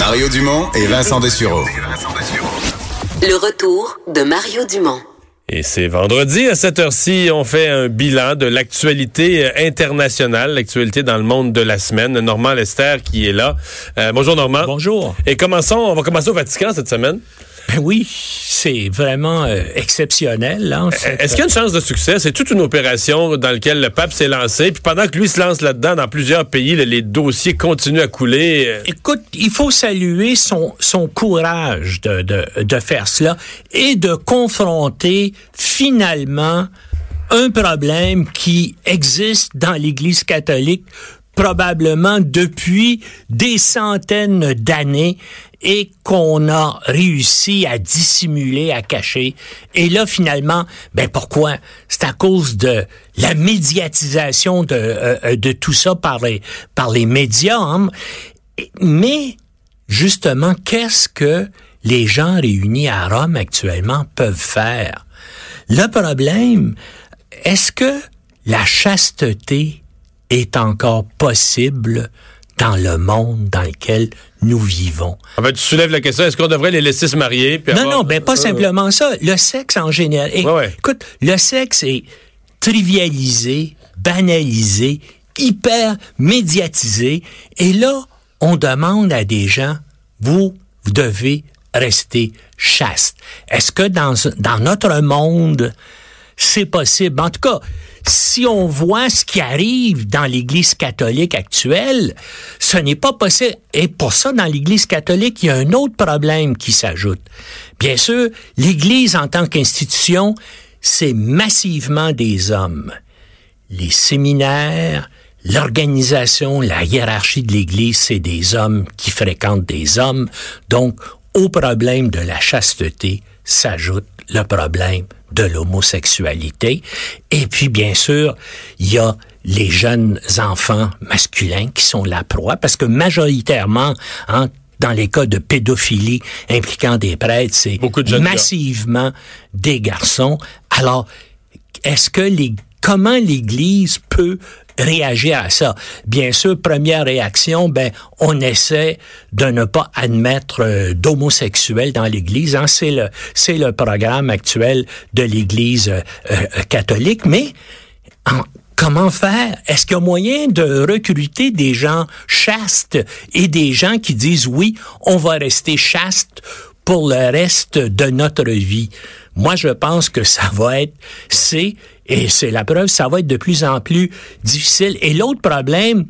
Mario Dumont et Vincent Dessureau. Le retour de Mario Dumont. Et c'est vendredi à cette heure-ci, on fait un bilan de l'actualité euh, internationale, l'actualité dans le monde de la semaine. Normand Lester qui est là. Euh, bonjour Normand. Bonjour. Et commençons, on va commencer au Vatican cette semaine. Ben oui, c'est vraiment euh, exceptionnel. Hein, Est-ce qu'il y a une chance de succès? C'est toute une opération dans laquelle le pape s'est lancé. Puis pendant que lui se lance là-dedans, dans plusieurs pays, les, les dossiers continuent à couler. euh. Écoute, il faut saluer son, son courage de, de, de faire cela et de confronter finalement un problème qui existe dans l'Église catholique probablement depuis des centaines d'années et qu'on a réussi à dissimuler, à cacher. Et là, finalement, ben pourquoi? C'est à cause de la médiatisation de, euh, de tout ça par les, par les médias. hein. Mais, justement, qu'est-ce que les gens réunis à Rome actuellement peuvent faire? Le problème, est-ce que la chasteté est encore possible dans le monde dans lequel nous vivons? En fait, tu soulèves la question, est-ce qu'on devrait les laisser se marier? puis Non, avoir- non, ben pas simplement ça. Le sexe en général. Et- Ouais, ouais. Écoute, le sexe est trivialisé, banalisé, hyper médiatisé. Et là, on demande à des gens, vous, vous devez rester chaste. Est-ce que dans, dans notre monde, c'est possible? En tout cas, si on voit ce qui arrive dans l'Église catholique actuelle, ce n'est pas possible. Et pour ça, dans l'Église catholique, il y a un autre problème qui s'ajoute. Bien sûr, l'Église en tant qu'institution, c'est massivement des hommes. Les séminaires, l'organisation, la hiérarchie de l'Église, c'est des hommes qui fréquentent des hommes. Donc, au problème de la chasteté s'ajoute le problème de l'homosexualité. Et puis, bien sûr, il y a les jeunes enfants masculins qui sont la proie, parce que majoritairement, hein, dans les cas de pédophilie impliquant des prêtres, c'est de massivement des garçons. Alors, est-ce que les comment l'Église peut réagir à ça Bien sûr, première réaction, ben on essaie de ne pas admettre euh, d'homosexuels dans l'Église. Hein, c'est le c'est le programme actuel de l'Église euh, euh, catholique, mais en- Comment faire? Est-ce qu'il y a moyen de recruter des gens chastes et des gens qui disent oui, on va rester chaste pour le reste de notre vie? Moi, je pense que ça va être, c'est, et c'est la preuve, ça va être de plus en plus difficile. Et l'autre problème,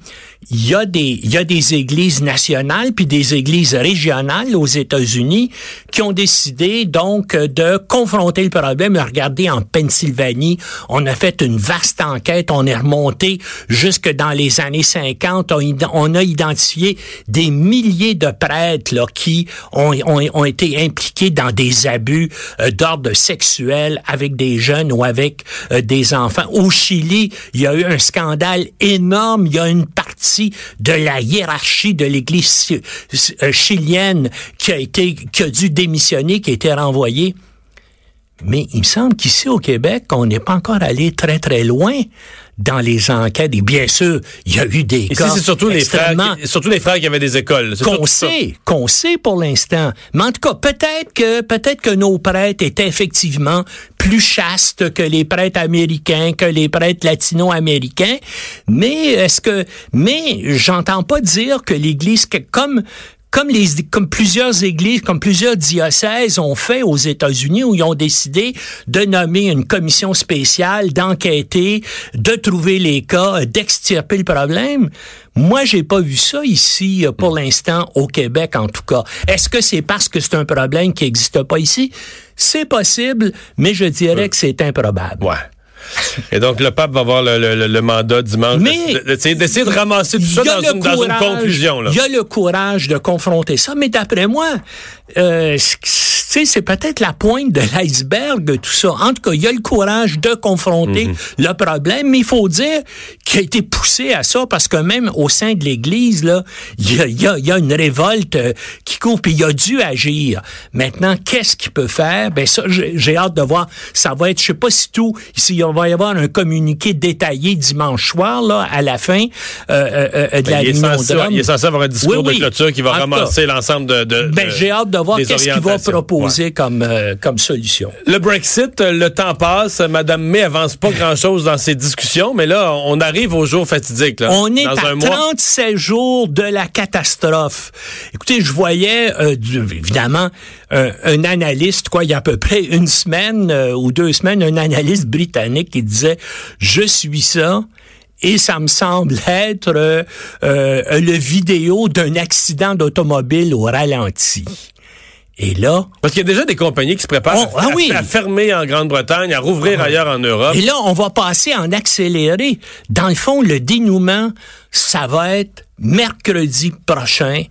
il y a des, il y a des églises nationales puis des églises régionales aux États-Unis qui ont décidé donc de confronter le problème. Regardez, en Pennsylvanie, on a fait une vaste enquête, on est remonté jusque dans les années 50, on, a identifié des milliers de prêtres là, qui ont, ont, ont été impliqués dans des abus euh, d'ordre sexuel avec des jeunes ou avec euh, des enfants. Au Chili, il y a eu un scandale énorme, il y a une partie de la hiérarchie de l'Église euh, chilienne qui a été qui a dû démissionner, qui a été renvoyée. Mais il me semble qu'ici au Québec, on n'est pas encore allé très très loin dans les enquêtes. Et bien sûr, il y a eu des Ici, cas c'est surtout les frères, surtout les frères qui avaient des écoles. Qu'on sait, qu'on sait pour l'instant. Mais en tout cas, peut-être que peut-être que nos prêtres étaient effectivement plus chastes que les prêtres américains, que les prêtres latino-américains. Mais est-ce que mais j'entends pas dire que l'Église comme comme les comme plusieurs églises, comme plusieurs diocèses ont fait aux États-Unis où ils ont décidé de nommer une commission spéciale, d'enquêter, de trouver les cas, d'extirper le problème. Moi, j'ai pas vu ça ici euh, pour l'instant au Québec en tout cas. Est-ce que c'est parce que c'est un problème qui n'existe pas ici? C'est possible, mais je dirais que c'est improbable. Ouais. Et donc, le pape va avoir le, mandat dimanche d'essayer de, ramasser tout ça dans une, dans une, conclusion. Il y a le courage de confronter ça, mais d'après moi, euh, c'est peut-être la pointe de l'iceberg de tout ça. En tout cas, il y a le courage de confronter mhm. le problème, mais il faut dire qu'il a été poussé à ça parce que même au sein de l'Église, là, il y a, y, a, y a, une révolte euh, qui court, puis il a dû agir. Maintenant, qu'est-ce qu'il peut faire? Ben ça, j'ai hâte de voir. Ça va être, je sais pas si tout, ici, on va y avoir un communiqué détaillé dimanche soir, là, à la fin euh, euh, euh de ben, la censé, il est censé avoir un discours de clôture qui va ramasser l'ensemble de, de, Ben, j'ai hâte de voir qu'est-ce qu'il va proposer comme, euh, comme solution. Le Brexit, le temps passe. Madame May avance pas grand-chose dans ses discussions, mais là, on arrive au jour fatidique. Là, on est à 37 jours de la catastrophe. Écoutez, je voyais, euh, évidemment, un analyste, quoi, il y a à peu près une semaine euh, ou deux semaines, un analyste britannique qui disait, je suis ça, et ça me semble être euh, le vidéo d'un accident d'automobile au ralenti. Et là... Parce qu'il y a déjà des compagnies qui se préparent à, ah fermer en Grande-Bretagne, à rouvrir ah ailleurs en Europe. Et là, on va passer en accéléré. Dans le fond, le dénouement, ça va être mercredi prochain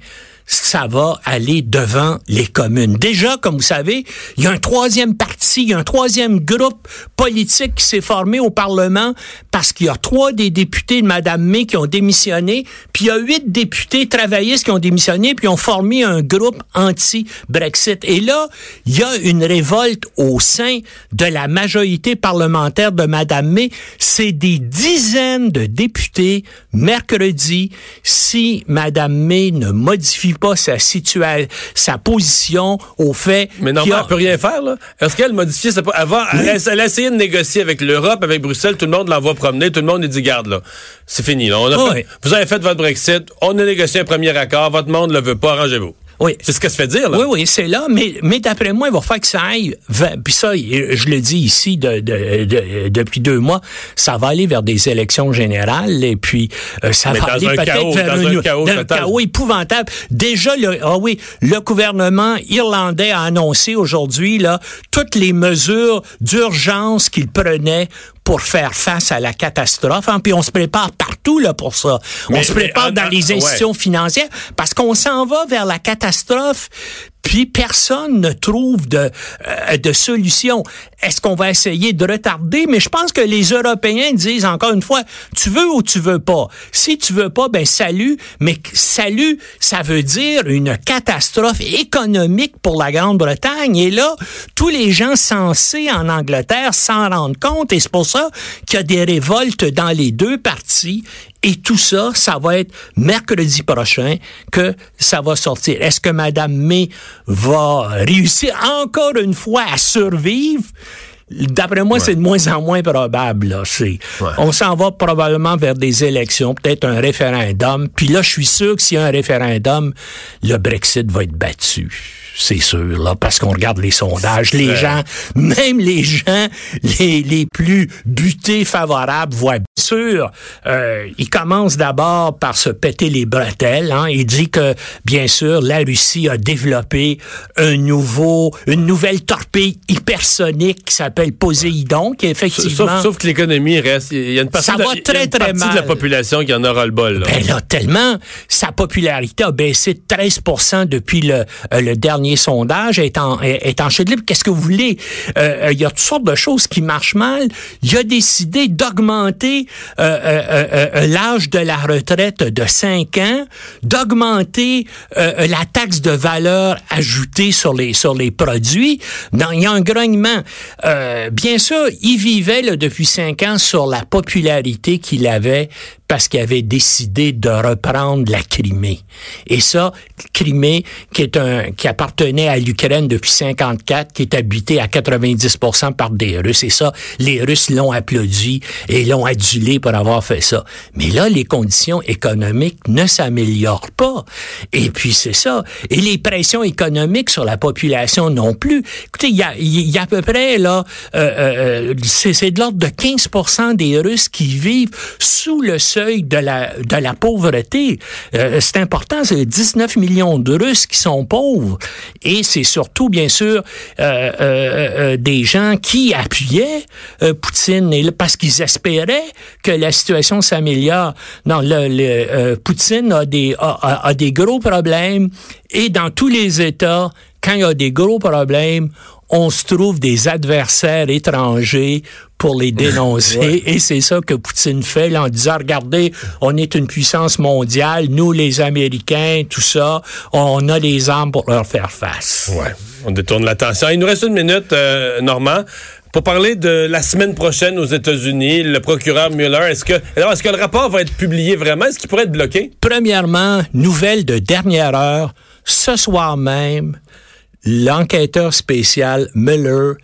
ça va aller devant les communes. Déjà, comme vous savez, il y a un troisième parti, il y a un troisième groupe politique qui s'est formé au Parlement parce qu'il y a trois des députés de Mme May qui ont démissionné, puis il y a huit députés travaillistes qui ont démissionné, puis ont formé un groupe anti-Brexit. Et là, il y a une révolte au sein de la majorité parlementaire de Mme May. C'est des dizaines de députés mercredi si Mme May ne modifie pas sa situation, sa position au fait. Mais non, elle peut rien faire, là. Est-ce qu'elle modifie sa va, elle, a essayé de négocier avec l'Europe, avec Bruxelles, tout le monde l'envoie promener, tout le monde lui dit, garde, là. C'est fini, là. vous avez fait votre Brexit, on a négocié un premier accord, votre monde le veut pas, arrangez-vous. Oui. C'est ce qu'elle se fait dire, là. Oui, oui, c'est là. Mais, mais d'après moi, il va falloir que ça aille. Puis ça, je le dis ici de, de, depuis deux mois, ça va aller vers des élections générales et puis euh, ça va aller peut-être vers un, chaos, un chaos, épouvantable. Déjà, le, ah oui, le gouvernement irlandais a annoncé aujourd'hui là toutes les mesures d'urgence qu'il prenait pour faire face à la catastrophe. Hein, puis on se prépare partout là pour ça. on se prépare dans les institutions financières parce qu'on s'en va vers la catastrophe puis personne ne trouve de, euh, de solution. Est-ce qu'on va essayer de retarder? Mais je pense que les Européens disent encore une fois, tu veux ou tu veux pas. Si tu veux pas, ben salut. Mais salut, ça veut dire une catastrophe économique pour la Grande-Bretagne. Et là, tous les gens censés en Angleterre s'en rendent compte. Et c'est pour ça qu'il y a des révoltes dans les deux parties. Et tout ça, ça va être mercredi prochain que ça va sortir. Est-ce que Madame May va réussir encore une fois à survivre? D'après moi, c'est de moins en moins probable. Là. On s'en va probablement vers des élections, peut-être un référendum. Puis là, je suis sûr que s'il y a un référendum, le Brexit va être battu c'est sûr, là, parce qu'on regarde les sondages. Les gens, même les gens les, les plus butés favorables voient sûr, euh, il commence d'abord par se péter les bretelles. Hein. Il dit que, bien sûr, la Russie a développé un nouveau, une nouvelle torpille hypersonique qui s'appelle Poséidon, qui effectivement... Sauf, que l'économie reste... Il y a une partie, de, très, très de la population qui en aura le bol. Là. Ben là, tellement, sa popularité a baissé de 13% depuis le, euh, le dernier sondage, est en, est en chute libre. Qu'est-ce que vous voulez? Euh, il y a toutes sortes de choses qui marchent mal. Il a décidé d'augmenter l'âge de la retraite de 5 ans, d'augmenter la taxe de valeur ajoutée sur les sur les produits. dans il y a un grognement. bien sûr, il vivait là, depuis 5 ans sur la popularité qu'il avait parce qu'il avait décidé de reprendre la Crimée. Et ça, Crimée, qui est un, qui appartenait à l'Ukraine depuis 54, qui est habité à 90% par des Russes. Et ça, les Russes l'ont applaudi et l'ont adulé pour avoir fait ça. Mais là, les conditions économiques ne s'améliorent pas. Et puis, c'est ça. Et les pressions économiques sur la population non plus. Écoutez, il y a, y a à peu près, là, euh, euh, euh c'est de l'ordre de 15% des Russes qui vivent sous le seuil de la, de la pauvreté. Euh, c'est important, c'est 19 millions de Russes qui sont pauvres. Et c'est surtout, bien sûr, euh, euh, des gens qui appuyaient Poutine et, parce qu'ils espéraient que la situation s'améliore. Non, le, Poutine a des, a, a des gros problèmes et dans tous les États, quand il y a des gros problèmes, on se trouve des adversaires étrangers pour les dénoncer. Et c'est ça que Poutine fait là, en disant, regardez, on est une puissance mondiale, nous les Américains, tout ça, on a des armes pour leur faire face. Ouais, on détourne l'attention. Il nous reste une minute, euh, Normand. Pour parler de la semaine prochaine aux États-Unis, le procureur Mueller, est-ce que, alors, est-ce que le rapport va être publié vraiment? Est-ce qu'il pourrait être bloqué? Premièrement, nouvelle de dernière heure, ce soir même, l'enquêteur spécial Mueller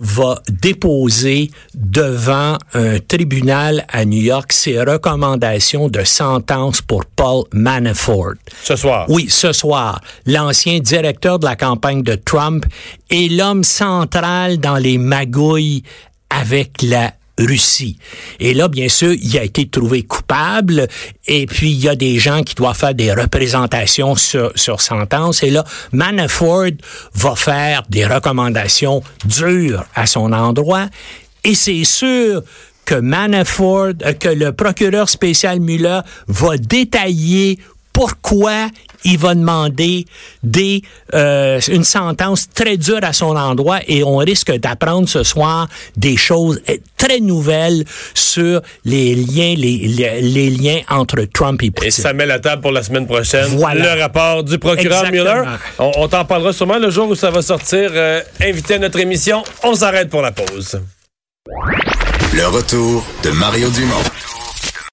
va déposer devant un tribunal à New York ses recommandations de sentence pour Paul Manafort. Ce soir. Oui, ce soir. L'ancien directeur de la campagne de Trump est l'homme central dans les magouilles avec la Russie. Et là, bien sûr, il a été trouvé coupable et puis il y a des gens qui doivent faire des représentations sur, sur sentence. Et là, Manafort va faire des recommandations dures à son endroit. Et c'est sûr que Manafort, euh, que le procureur spécial Mueller va détailler pourquoi il va demander des, euh, une sentence très dure à son endroit et on risque d'apprendre ce soir des choses très nouvelles sur les liens, les, les, liens entre Trump et Poutine. Et ça met la table pour la semaine prochaine. Voilà. Le rapport du procureur Mueller. On, t'en parlera sûrement le jour où ça va sortir. Euh, invité à notre émission. On s'arrête pour la pause. Le retour de Mario Dumont